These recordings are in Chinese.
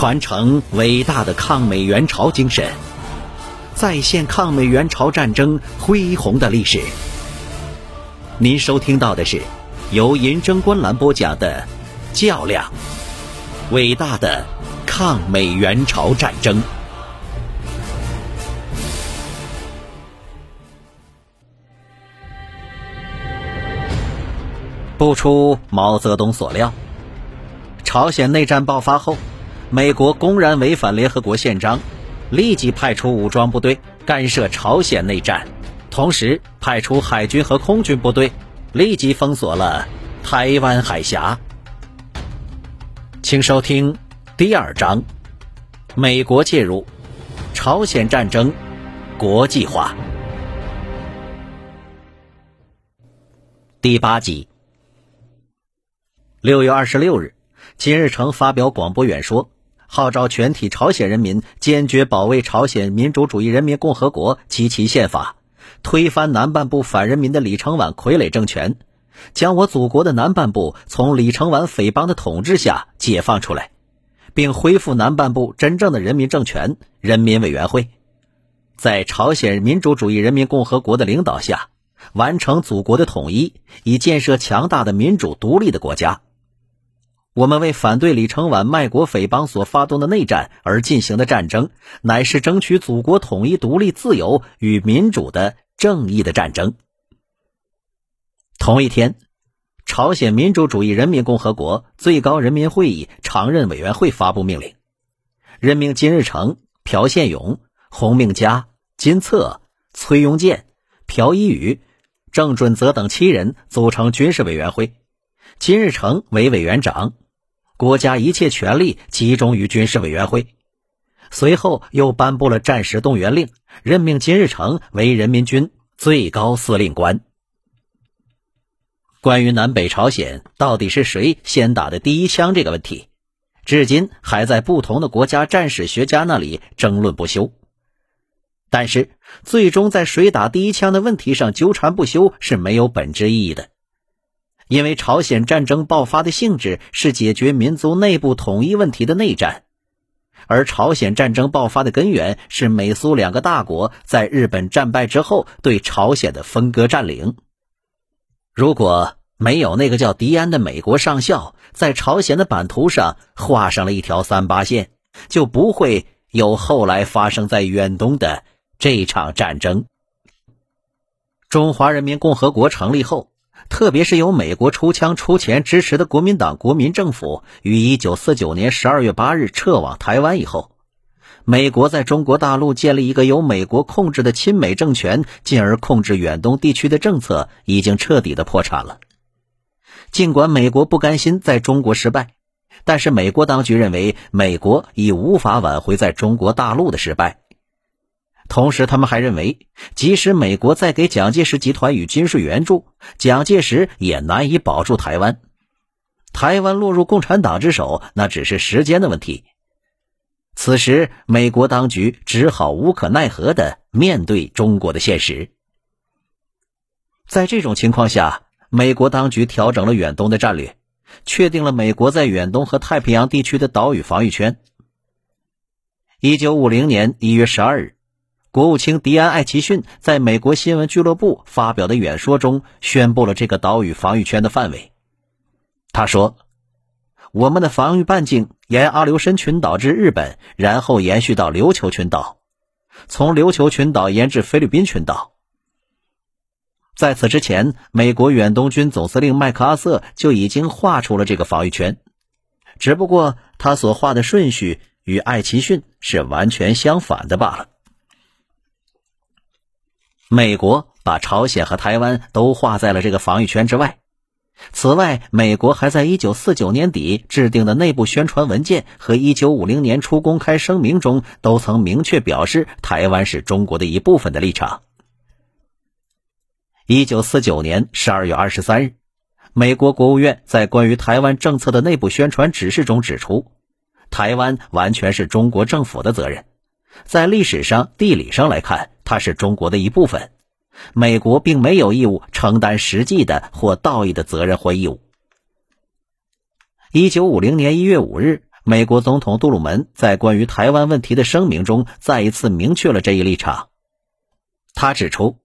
传承伟大的抗美援朝精神，再现抗美援朝战争恢宏的历史。您收听到的是由银针观澜播讲的《较量：伟大的抗美援朝战争》。不出毛泽东所料，朝鲜内战爆发后，美国公然违反联合国宪章，立即派出武装部队干涉朝鲜内战，同时派出海军和空军部队，立即封锁了台湾海峡。请收听第二章：美国介入朝鲜战争国际化。第八集。六月二十六日，金日成发表广播演说，号召全体朝鲜人民坚决保卫朝鲜民主主义人民共和国及其宪法，推翻南半部反人民的李承晚傀儡政权，将我祖国的南半部从李承晚匪帮的统治下解放出来，并恢复南半部真正的人民政权——人民委员会，在朝鲜民主主义人民共和国的领导下，完成祖国的统一，以建设强大的民主独立的国家。我们为反对李承晚卖国匪帮所发动的内战而进行的战争，乃是争取祖国统一、独立、自由与民主的正义的战争。同一天，朝鲜民主主义人民共和国最高人民会议常任委员会发布命令，任命金日成、朴宪勇、洪明佳、金策、崔庸健、朴一宇、郑准则等七人组成军事委员会。金日成为委员长，国家一切权力集中于军事委员会。随后又颁布了战时动员令，任命金日成为人民军最高司令官。关于南北朝鲜到底是谁先打的第一枪这个问题，至今还在不同的国家战史学家那里争论不休。但是，最终在谁打第一枪的问题上纠缠不休是没有本质意义的。因为朝鲜战争爆发的性质是解决民族内部统一问题的内战，而朝鲜战争爆发的根源是美苏两个大国在日本战败之后对朝鲜的分割占领。如果没有那个叫迪安的美国上校在朝鲜的版图上画上了一条三八线，就不会有后来发生在远东的这场战争。中华人民共和国成立后。特别是由美国出枪出钱支持的国民党国民政府于一九四九年十二月八日撤往台湾以后，美国在中国大陆建立一个由美国控制的亲美政权，进而控制远东地区的政策已经彻底的破产了。尽管美国不甘心在中国失败，但是美国当局认为美国已无法挽回在中国大陆的失败。同时，他们还认为，即使美国再给蒋介石集团以军事援助，蒋介石也难以保住台湾。台湾落入共产党之手，那只是时间的问题。此时，美国当局只好无可奈何的面对中国的现实。在这种情况下，美国当局调整了远东的战略，确定了美国在远东和太平洋地区的岛屿防御圈。一九五零年一月十二日。国务卿迪安·艾奇逊在美国新闻俱乐部发表的演说中宣布了这个岛屿防御圈的范围。他说：“我们的防御半径沿阿留申群岛至日本，然后延续到琉球群岛，从琉球群岛延至菲律宾群岛。在此之前，美国远东军总司令麦克阿瑟就已经画出了这个防御圈，只不过他所画的顺序与艾奇逊是完全相反的罢了。”美国把朝鲜和台湾都划在了这个防御圈之外。此外，美国还在1949年底制定的内部宣传文件和1950年初公开声明中，都曾明确表示台湾是中国的一部分的立场。1949年12月23日，美国国务院在关于台湾政策的内部宣传指示中指出，台湾完全是中国政府的责任。在历史上、地理上来看，它是中国的一部分。美国并没有义务承担实际的或道义的责任或义务。一九五零年一月五日，美国总统杜鲁门在关于台湾问题的声明中再一次明确了这一立场。他指出，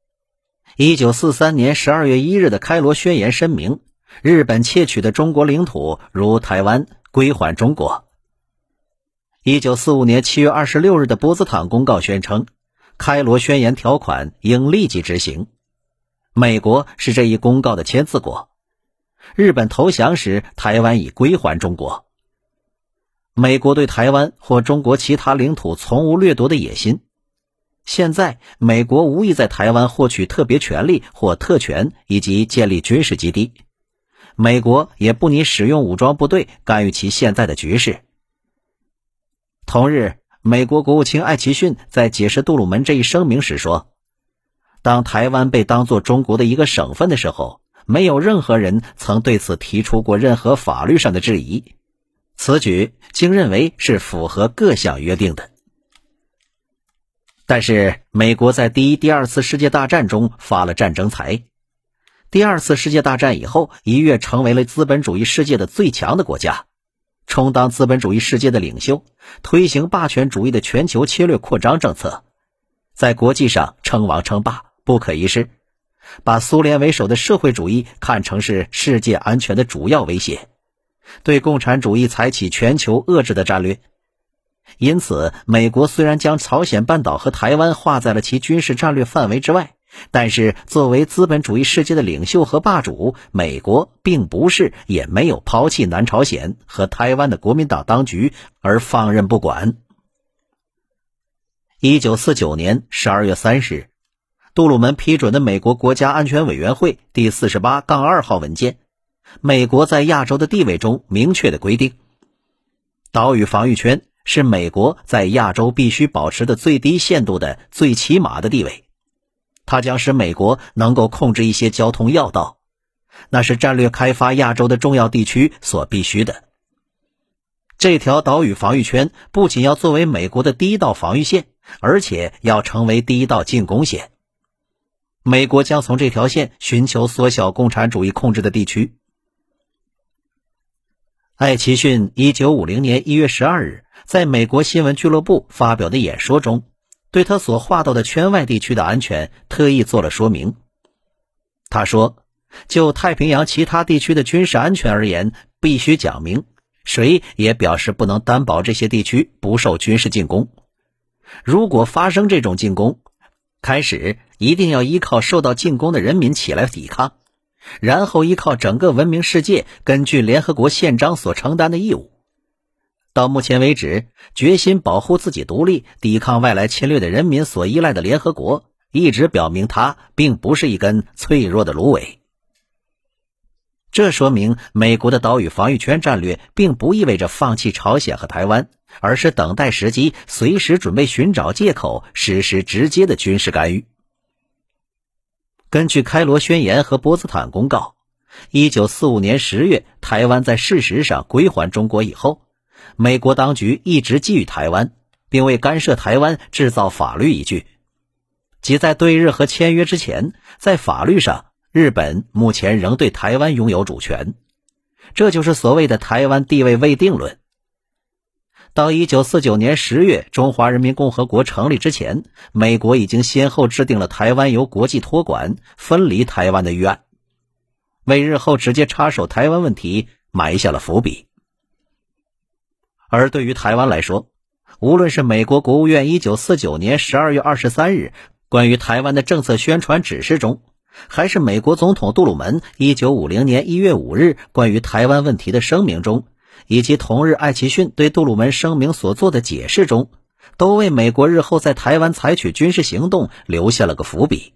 一九四三年十二月一日的开罗宣言声明，日本窃取的中国领土如台湾归还中国。一九四五年七月二十六日的波茨坦公告宣称，开罗宣言条款应立即执行。美国是这一公告的签字国。日本投降时，台湾已归还中国。美国对台湾或中国其他领土从无掠夺的野心。现在，美国无意在台湾获取特别权利或特权，以及建立军事基地。美国也不拟使用武装部队干预其现在的局势。同日，美国国务卿艾奇逊在解释杜鲁门这一声明时说：“当台湾被当作中国的一个省份的时候，没有任何人曾对此提出过任何法律上的质疑。此举经认为是符合各项约定的。”但是，美国在第一、第二次世界大战中发了战争财。第二次世界大战以后，一跃成为了资本主义世界的最强的国家，充当资本主义世界的领袖，推行霸权主义的全球侵略扩张政策，在国际上称王称霸，不可一世，把苏联为首的社会主义看成是世界安全的主要威胁，对共产主义采取全球遏制的战略。因此，美国虽然将朝鲜半岛和台湾划在了其军事战略范围之外，但是作为资本主义世界的领袖和霸主，美国并不是也没有抛弃南朝鲜和台湾的国民党当局而放任不管。一九四九年十二月三十日，杜鲁门批准的美国国家安全委员会第四十八杠二号文件，美国在亚洲的地位中明确的规定，岛屿防御圈。是美国在亚洲必须保持的最低限度的最起码的地位，它将使美国能够控制一些交通要道，那是战略开发亚洲的重要地区所必须的。这条岛屿防御圈不仅要作为美国的第一道防御线，而且要成为第一道进攻线。美国将从这条线寻求缩小共产主义控制的地区。艾奇逊一九五零年一月十二日。在美国新闻俱乐部发表的演说中，对他所划到的圈外地区的安全特意做了说明。他说：“就太平洋其他地区的军事安全而言，必须讲明，谁也表示不能担保这些地区不受军事进攻。如果发生这种进攻，开始一定要依靠受到进攻的人民起来抵抗，然后依靠整个文明世界根据联合国宪章所承担的义务。”到目前为止，决心保护自己独立、抵抗外来侵略的人民所依赖的联合国，一直表明它并不是一根脆弱的芦苇。这说明，美国的岛屿防御圈战略并不意味着放弃朝鲜和台湾，而是等待时机，随时准备寻找借口实施直接的军事干预。根据开罗宣言和波茨坦公告，一九四五年十月，台湾在事实上归还中国以后。美国当局一直觊觎台湾，并为干涉台湾制造法律依据，即在对日和签约之前，在法律上，日本目前仍对台湾拥有主权。这就是所谓的“台湾地位未定论”。到一九四九年十月，中华人民共和国成立之前，美国已经先后制定了台湾由国际托管、分离台湾的预案，为日后直接插手台湾问题埋下了伏笔。而对于台湾来说，无论是美国国务院一九四九年十二月二十三日关于台湾的政策宣传指示中，还是美国总统杜鲁门一九五零年一月五日关于台湾问题的声明中，以及同日艾奇逊对杜鲁门声明所做的解释中，都为美国日后在台湾采取军事行动留下了个伏笔。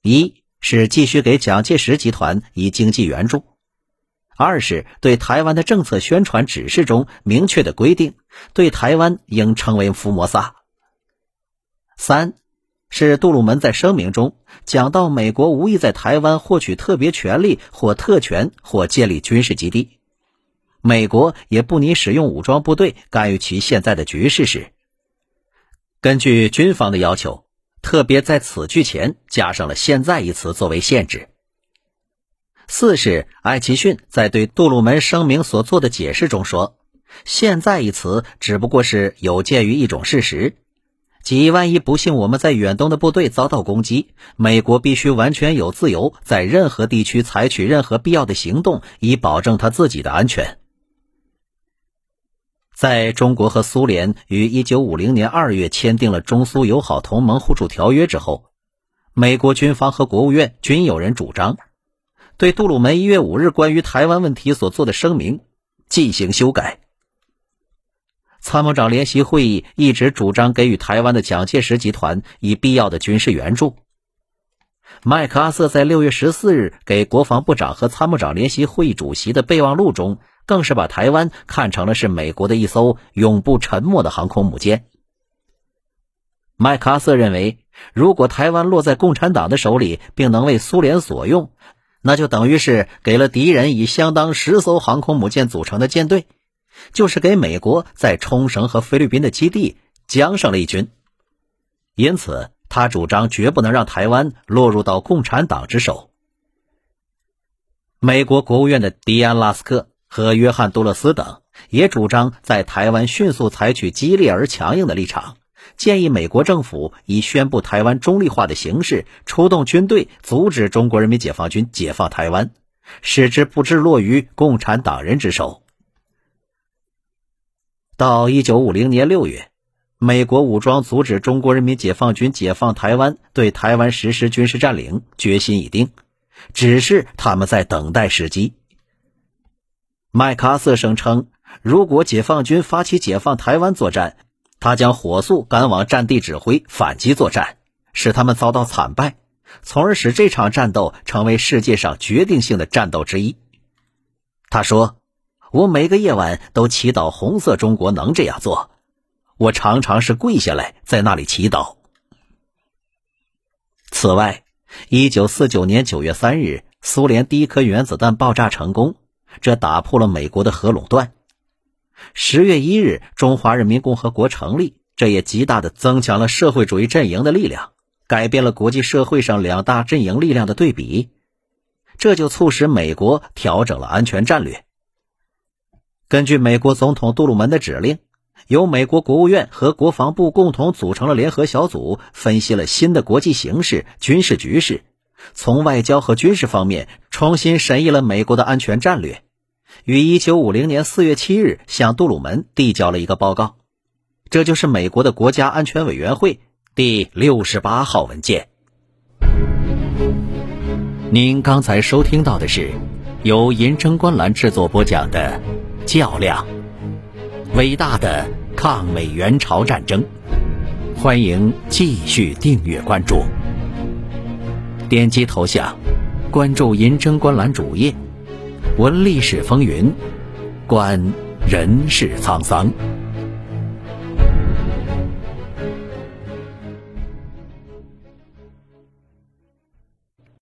一是继续给蒋介石集团以经济援助。二是对台湾的政策宣传指示中明确的规定，对台湾应称为福摩萨。三是杜鲁门在声明中讲到，美国无意在台湾获取特别权利或特权或建立军事基地，美国也不拟使用武装部队干预其现在的局势时，根据军方的要求，特别在此句前加上了“现在”一词作为限制。四是艾奇逊在对杜鲁门声明所做的解释中说：“现在一词只不过是有鉴于一种事实，即万一不幸我们在远东的部队遭到攻击，美国必须完全有自由在任何地区采取任何必要的行动，以保证他自己的安全。在中国和苏联于1950年2月签订了中苏友好同盟互助条约之后，美国军方和国务院均有人主张，对杜鲁门1月5日关于台湾问题所做的声明进行修改。参谋长联席会议一直主张给予台湾的蒋介石集团以必要的军事援助。麦克阿瑟在六月十四日给国防部长和参谋长联席会议主席的备忘录中，更是把台湾看成了是美国的一艘永不沉没的航空母舰。麦克阿瑟认为，如果台湾落在共产党的手里，并能为苏联所用，那就等于是给了敌人以相当十艘航空母舰组成的舰队。就是给美国在冲绳和菲律宾的基地将上了一军，因此他主张绝不能让台湾落入到共产党之手。美国国务院的迪安·拉斯克和约翰·杜勒斯等也主张在台湾迅速采取激烈而强硬的立场，建议美国政府以宣布台湾中立化的形式出动军队，阻止中国人民解放军解放台湾，使之不致落于共产党人之手。到一九五零年六月，美国武装阻止中国人民解放军解放台湾，对台湾实施军事占领，决心已定，只是他们在等待时机。麦克阿瑟声称，如果解放军发起解放台湾作战，他将火速赶往战地指挥反击作战，使他们遭到惨败，从而使这场战斗成为世界上决定性的战斗之一。他说。我每个夜晚都祈祷红色中国能这样做，我常常是跪下来在那里祈祷。此外，一九四九年九月三日，苏联第一颗原子弹爆炸成功，这打破了美国的核垄断。十月一日，中华人民共和国成立，这也极大的增强了社会主义阵营的力量，改变了国际社会上两大阵营力量的对比，这就促使美国调整了安全战略。根据美国总统杜鲁门的指令，由美国国务院和国防部共同组成了联合小组，分析了新的国际形势、军事局势，从外交和军事方面重新审议了美国的安全战略，于1950年4月7日向杜鲁门递交了一个报告，这就是美国的国家安全委员会第六十八号文件。您刚才收听到的是由银城观澜制作播讲的。较量，伟大的抗美援朝战争，欢迎继续订阅关注，点击头像，关注银针观澜主页，闻历史风云，观人世沧桑。